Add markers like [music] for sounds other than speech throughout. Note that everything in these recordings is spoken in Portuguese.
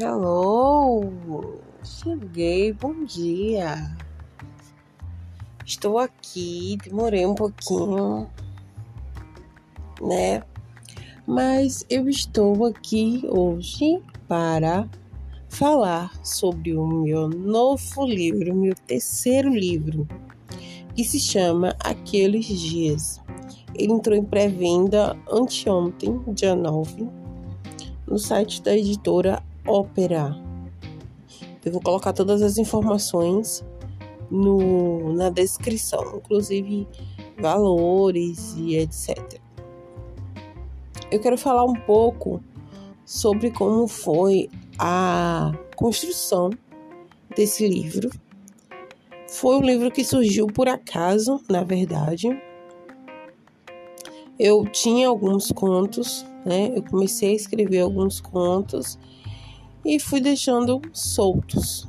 Hello! Cheguei, bom dia! Estou aqui, demorei um pouquinho, né? Mas eu estou aqui hoje para falar sobre o meu novo livro, meu terceiro livro, que se chama Aqueles Dias. Ele entrou em pré-venda anteontem, dia 9, no site da editora ópera. Eu vou colocar todas as informações no, na descrição, inclusive valores e etc. Eu quero falar um pouco sobre como foi a construção desse livro. Foi um livro que surgiu por acaso, na verdade. Eu tinha alguns contos, né? Eu comecei a escrever alguns contos e fui deixando soltos.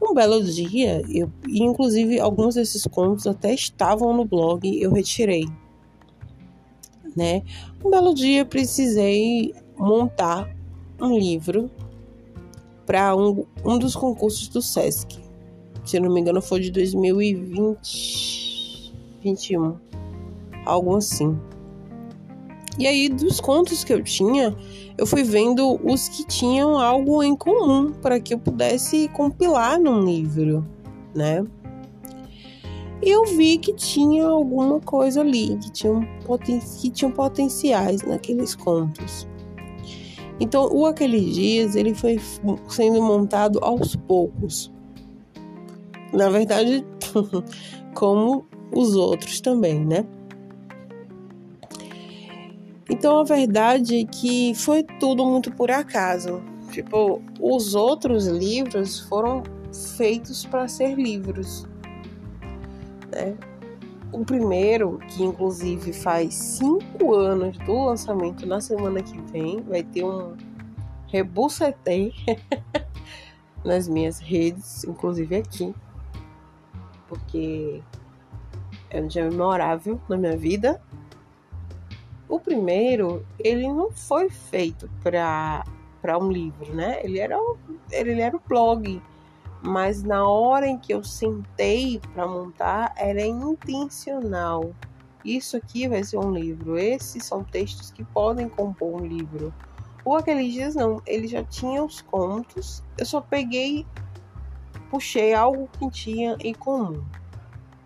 Um belo dia, eu, inclusive alguns desses contos até estavam no blog, eu retirei. Né? Um belo dia precisei montar um livro para um, um dos concursos do SESC. Se não me engano, foi de 2020, 21, algo assim. E aí, dos contos que eu tinha, eu fui vendo os que tinham algo em comum para que eu pudesse compilar num livro, né? E eu vi que tinha alguma coisa ali, que tinham, poten que tinham potenciais naqueles contos. Então, o Aqueles Dias, ele foi sendo montado aos poucos. Na verdade, [laughs] como os outros também, né? Então a verdade é que foi tudo muito por acaso. Tipo, os outros livros foram feitos para ser livros, né? O primeiro, que inclusive faz cinco anos do lançamento na semana que vem, vai ter um rebucetei [laughs] nas minhas redes, inclusive aqui, porque é um dia memorável na minha vida o primeiro, ele não foi feito para para um livro, né? Ele era ele era o blog, mas na hora em que eu sentei para montar era intencional. Isso aqui vai ser um livro. Esses são textos que podem compor um livro. O aqueles dias não, ele já tinha os contos. Eu só peguei, puxei algo que tinha em comum.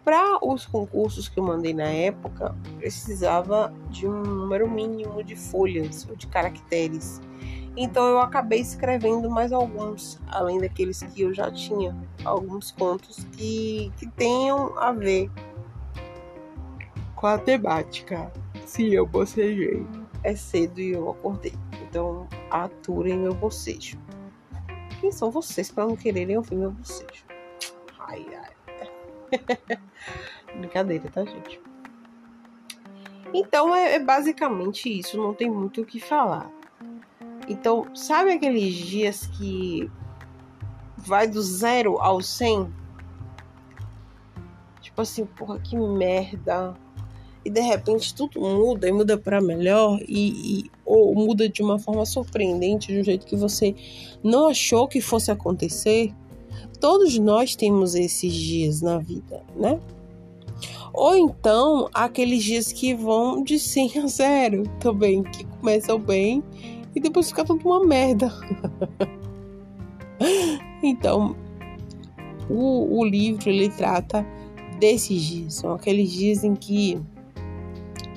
Para os concursos que eu mandei na época, precisava de um número mínimo de folhas ou de caracteres. Então eu acabei escrevendo mais alguns, além daqueles que eu já tinha, alguns contos que, que tenham a ver com a temática. Sim, eu bocejei. É cedo e eu acordei. Então aturem meu bocejo. Quem são vocês para não quererem ouvir meu bocejo? Ai, ai. [laughs] Brincadeira, tá, gente? Então é, é, basicamente isso, não tem muito o que falar. Então, sabe aqueles dias que vai do zero ao 100? Tipo assim, porra, que merda. E de repente tudo muda e muda para melhor e, e ou muda de uma forma surpreendente, de um jeito que você não achou que fosse acontecer. Todos nós temos esses dias na vida, né? Ou então aqueles dias que vão de 100 a 0 [laughs] também, que começam bem e depois fica tudo uma merda. [laughs] então, o, o livro ele trata desses dias, são aqueles dias em que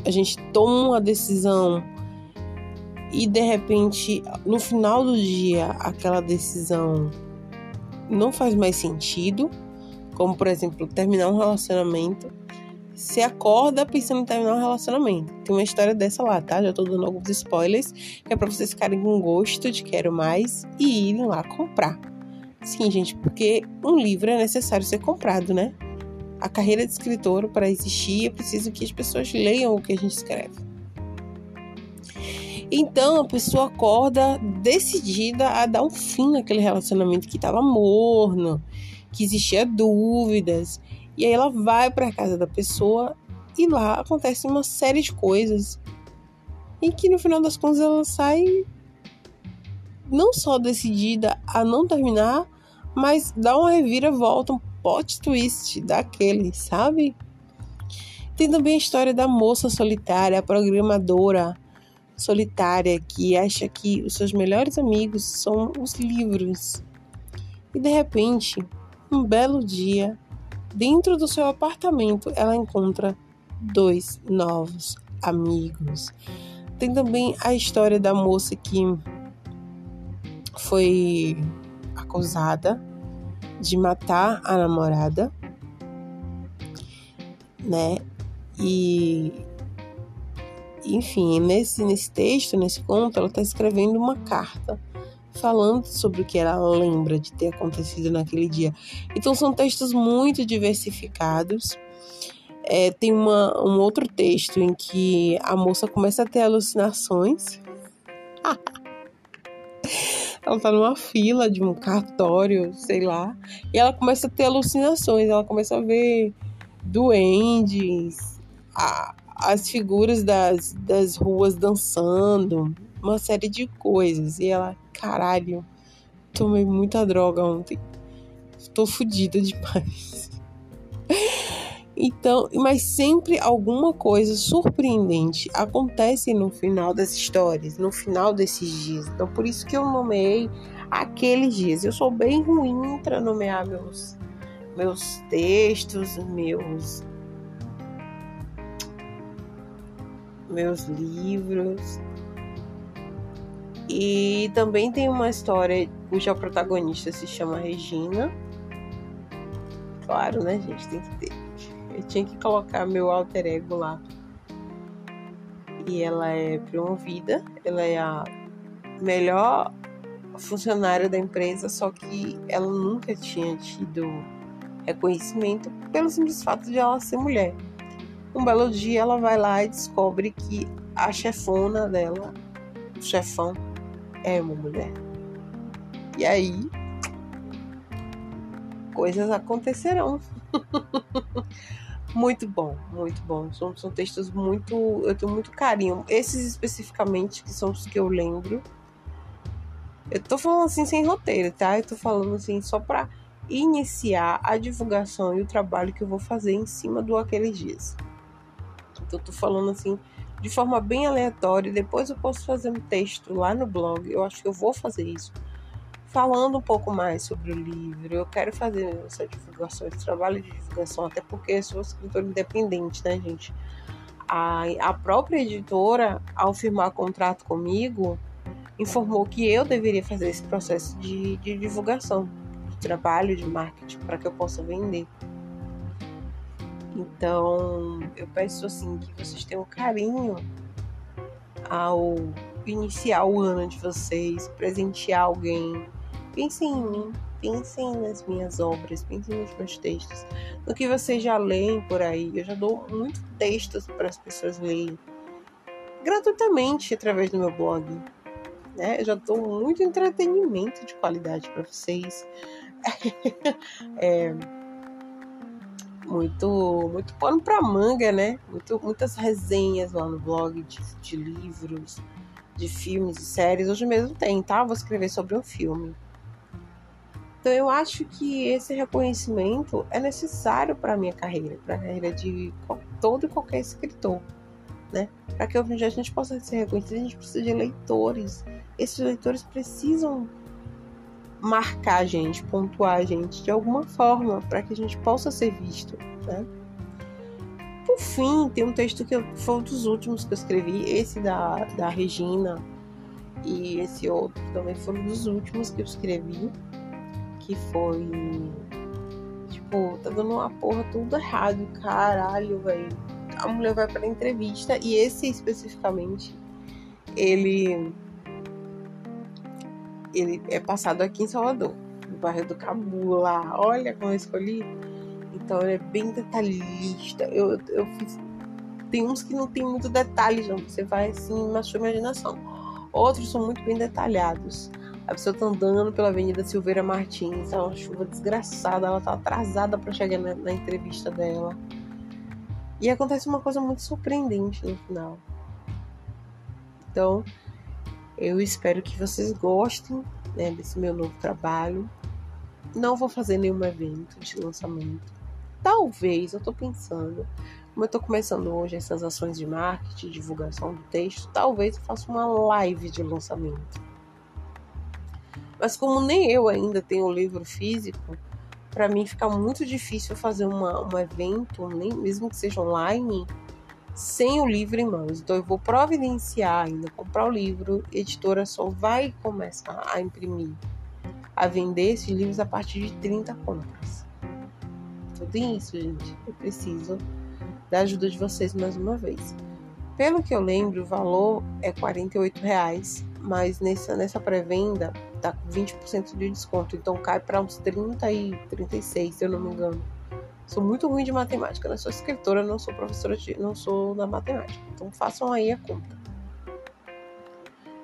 a gente toma uma decisão e de repente no final do dia aquela decisão não faz mais sentido, como por exemplo, terminar um relacionamento. Se acorda pensando em terminar um relacionamento. Tem uma história dessa lá, tá? Já tô dando alguns spoilers, que é pra vocês ficarem com gosto de quero mais e irem lá comprar. Sim, gente, porque um livro é necessário ser comprado, né? A carreira de escritor, para existir, é preciso que as pessoas leiam o que a gente escreve. Então a pessoa acorda decidida a dar um fim naquele relacionamento que estava morno, que existia dúvidas. E aí ela vai para a casa da pessoa e lá acontece uma série de coisas. E que no final das contas ela sai não só decidida a não terminar, mas dá uma reviravolta, um plot twist daquele, sabe? Tem também a história da moça solitária, a programadora solitária que acha que os seus melhores amigos são os livros. E de repente, um belo dia, dentro do seu apartamento, ela encontra dois novos amigos. Tem também a história da moça que foi acusada de matar a namorada, né? E enfim, nesse, nesse texto, nesse conto, ela está escrevendo uma carta falando sobre o que ela lembra de ter acontecido naquele dia. Então são textos muito diversificados. É, tem uma, um outro texto em que a moça começa a ter alucinações. [laughs] ela tá numa fila de um cartório, sei lá, e ela começa a ter alucinações, ela começa a ver duendes, a, as figuras das, das ruas dançando, uma série de coisas. E ela, caralho, tomei muita droga ontem. Tô fodida demais. [laughs] Então, mas sempre alguma coisa surpreendente acontece no final das histórias, no final desses dias. Então, por isso que eu nomeei aqueles dias. Eu sou bem ruim para nomear meus meus textos, meus meus livros. E também tem uma história cuja protagonista se chama Regina. Claro, né, gente? Tem que ter. Eu tinha que colocar meu alter ego lá. E ela é promovida, ela é a melhor funcionária da empresa, só que ela nunca tinha tido reconhecimento pelo simples fato de ela ser mulher. Um belo dia ela vai lá e descobre que a chefona dela, o chefão, é uma mulher. E aí, coisas acontecerão. [laughs] muito bom, muito bom. São, são textos muito. Eu tenho muito carinho. Esses especificamente, que são os que eu lembro. Eu tô falando assim sem roteiro, tá? Eu tô falando assim só pra iniciar a divulgação e o trabalho que eu vou fazer em cima do Aqueles Dias. Eu tô falando assim de forma bem aleatória. Depois eu posso fazer um texto lá no blog. Eu acho que eu vou fazer isso. Falando um pouco mais sobre o livro. Eu quero fazer essa divulgação, esse trabalho de divulgação, até porque eu sou escritora independente, né, gente? A, a própria editora, ao firmar contrato comigo, informou que eu deveria fazer esse processo de, de divulgação, de trabalho, de marketing, para que eu possa vender. Então, eu peço assim que vocês tenham carinho ao iniciar o ano de vocês, presentear alguém. Pensem em mim, pensem nas minhas obras, pensem nos meus textos, no que vocês já leem por aí. Eu já dou muitos textos para as pessoas lerem gratuitamente através do meu blog. Né? Eu já dou muito entretenimento de qualidade para vocês. [laughs] é, muito, muito pano pra manga, né? Muito, muitas resenhas lá no blog de, de livros, de filmes e séries. Hoje mesmo tem, tá? Vou escrever sobre um filme. Então eu acho que esse reconhecimento é necessário para minha carreira, para a carreira de todo e qualquer escritor, né? Para que a gente possa ser reconhecido, a gente precisa de leitores. Esses leitores precisam marcar a gente, pontuar a gente de alguma forma para que a gente possa ser visto, né? Por fim, tem um texto que foi um dos últimos que eu escrevi, esse da, da Regina e esse outro também foram um dos últimos que eu escrevi, que foi tipo, tá dando uma porra tudo errado, caralho, velho. A mulher vai para entrevista e esse especificamente ele ele é passado aqui em Salvador, no bairro do Cabula. Olha como eu escolhi. Então ele é bem detalhista. Eu, eu fiz. Tem uns que não tem muito detalhe, não. Você vai assim na sua imaginação. Outros são muito bem detalhados. A pessoa tá andando pela Avenida Silveira Martins, tá uma chuva desgraçada, ela tá atrasada para chegar na, na entrevista dela. E acontece uma coisa muito surpreendente no final. Então, Eu espero que vocês gostem né, desse meu novo trabalho. Não vou fazer nenhum evento de lançamento. Talvez, eu tô pensando, como eu tô começando hoje essas ações de marketing, divulgação do texto, talvez eu faça uma live de lançamento. Mas como nem eu ainda tenho o livro físico, para mim fica muito difícil fazer uma, um evento, nem, mesmo que seja online, sem o livro em mãos. Então eu vou providenciar ainda, comprar o livro, a editora só vai começar a imprimir, a vender esses livros a partir de 30 compras. Tudo isso, gente. Eu preciso da ajuda de vocês mais uma vez. Pelo que eu lembro, o valor é R$ reais, mas nessa, nessa pré-venda tá com 20% de desconto, então cai para uns 30 e 36, se eu não me engano. Sou muito ruim de matemática, não sou escritora, não sou professora, de, não sou da matemática. Então façam aí a conta.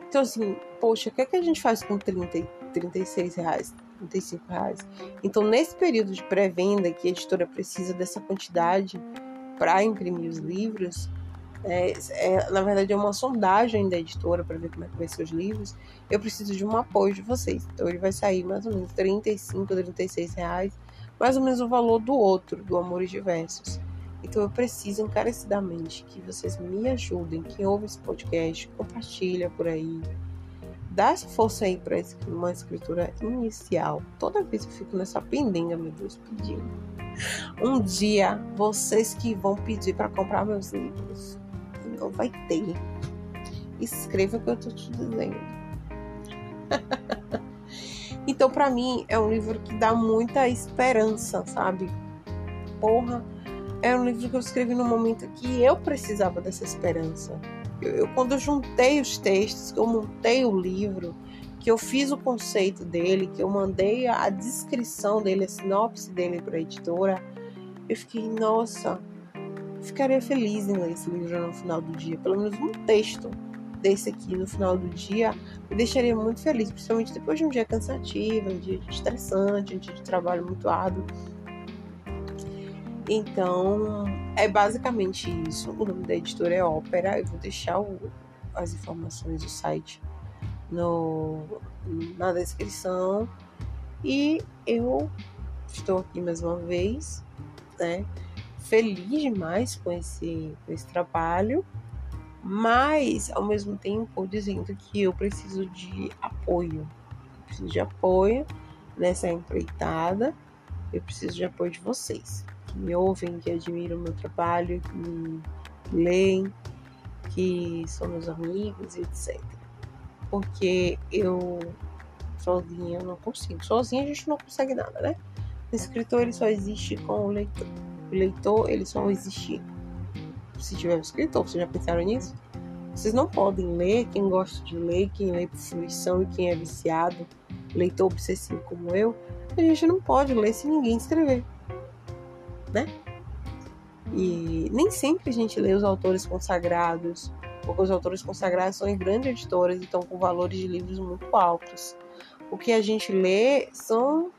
Então assim, poxa, o que, é que a gente faz com 30 e 36 reais? 35 reais. Então, nesse período de pré-venda, que a editora precisa dessa quantidade para imprimir os livros, é, é, na verdade é uma sondagem da editora para ver como é que vai ser os livros. Eu preciso de um apoio de vocês. Então, ele vai sair mais ou menos 35, 36 reais, mais ou menos o valor do outro, do Amores Diversos. Então, eu preciso encarecidamente que vocês me ajudem. Quem ouve esse podcast, compartilha por aí dá essa força aí para uma escritura inicial. Toda vez eu fico nessa pendenga, meu Deus, pedindo. Um dia, vocês que vão pedir para comprar meus livros, não vai ter. Escreva o que eu tô te dizendo. [laughs] então, para mim, é um livro que dá muita esperança, sabe? Porra, é um livro que eu escrevi no momento que eu precisava dessa esperança eu, quando eu juntei os textos, que eu montei o livro, que eu fiz o conceito dele, que eu mandei a descrição dele, a sinopse dele para a editora, eu fiquei, nossa, ficaria feliz em ler esse livro no final do dia. Pelo menos um texto desse aqui no final do dia me deixaria muito feliz, principalmente depois de um dia cansativo, um dia estressante, um dia de trabalho muito árduo. Então, é basicamente isso. O nome da editora é Ópera. Eu vou deixar o, as informações do site no, na descrição. E eu estou aqui mais uma vez, né? Feliz demais com esse, com esse trabalho, mas ao mesmo tempo dizendo que eu preciso de apoio. Eu preciso de apoio nessa empreitada. Eu preciso de apoio de vocês que me ouvem, que admiram o meu trabalho, que me leem, que são meus amigos, etc. Porque eu sozinha não consigo. Sozinha a gente não consegue nada, né? O escritor ele só existe com o leitor. O leitor ele só existe se tiver um escritor. Vocês já pensaram nisso? Vocês não podem ler, quem gosta de ler, quem lê por fruição e quem é viciado, leitor obsessivo como eu, a gente não pode ler se ninguém escrever né? E nem sempre a gente lê os autores consagrados, porque os autores consagrados são em grandes editoras e estão com valores de livros muito altos. O que a gente lê são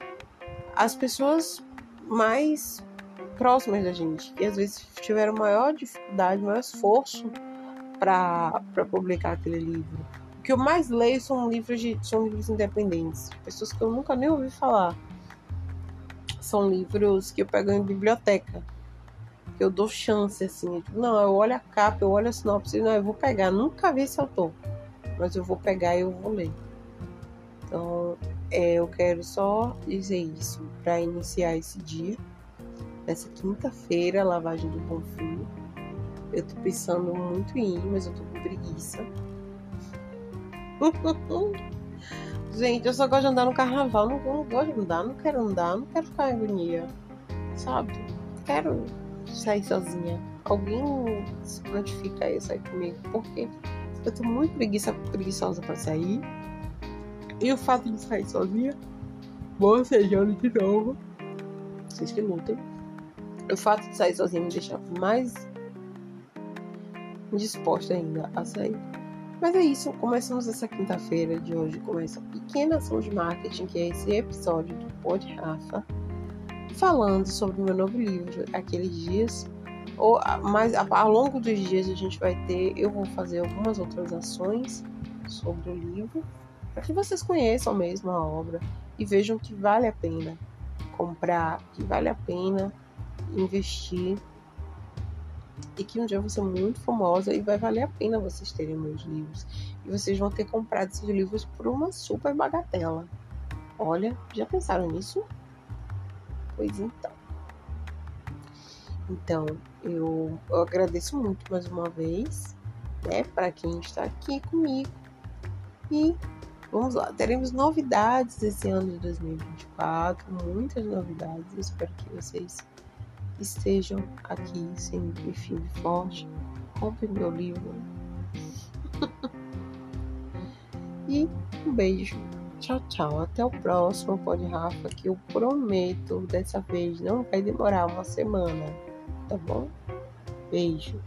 as pessoas mais próximas da gente, que às vezes tiveram maior dificuldade, maior esforço para publicar aquele livro. O que eu mais leio são livros, de, são livros independentes, pessoas que eu nunca nem ouvi falar são livros que eu pego em biblioteca. Que eu dou chance, assim. não, eu olho a capa, eu olho a sinopse, não, eu vou pegar. Nunca vi esse autor. Mas eu vou pegar e eu vou ler. Então, é, eu quero só dizer isso para iniciar esse dia. Nessa quinta-feira, lavagem do Bonfim. Eu tô pensando muito em ir, mas eu tô com preguiça. [laughs] Gente, eu só gosto de andar no carnaval. Não, não gosto de andar, não quero andar, não quero ficar em agonia. Sabe? Quero sair sozinha. Alguém se notifica aí sair comigo. Porque eu tô muito preguiça, preguiçosa pra sair. E o fato de sair sozinha, bocejando de novo. Vocês que lutem. O fato de sair sozinha me deixa mais disposta ainda a sair. Mas é isso, começamos essa quinta-feira de hoje com essa pequena ação de marketing, que é esse episódio do Pod Rafa, falando sobre o meu novo livro, Aqueles Dias. Ou, mas ao longo dos dias a gente vai ter, eu vou fazer algumas outras ações sobre o livro, para que vocês conheçam mesmo a obra e vejam que vale a pena comprar, que vale a pena investir e que um dia eu vou ser muito famosa e vai valer a pena vocês terem meus livros. E vocês vão ter comprado esses livros por uma super bagatela. Olha, já pensaram nisso? Pois então. Então, eu, eu agradeço muito mais uma vez, né, para quem está aqui comigo. E vamos lá, teremos novidades esse ano de 2024, muitas novidades. Eu espero que vocês estejam aqui sempre firme e forte. Compre meu livro. [laughs] e um beijo. Tchau, tchau. Até o próximo Pode Rafa, que eu prometo dessa vez não vai demorar uma semana, tá bom? Beijo.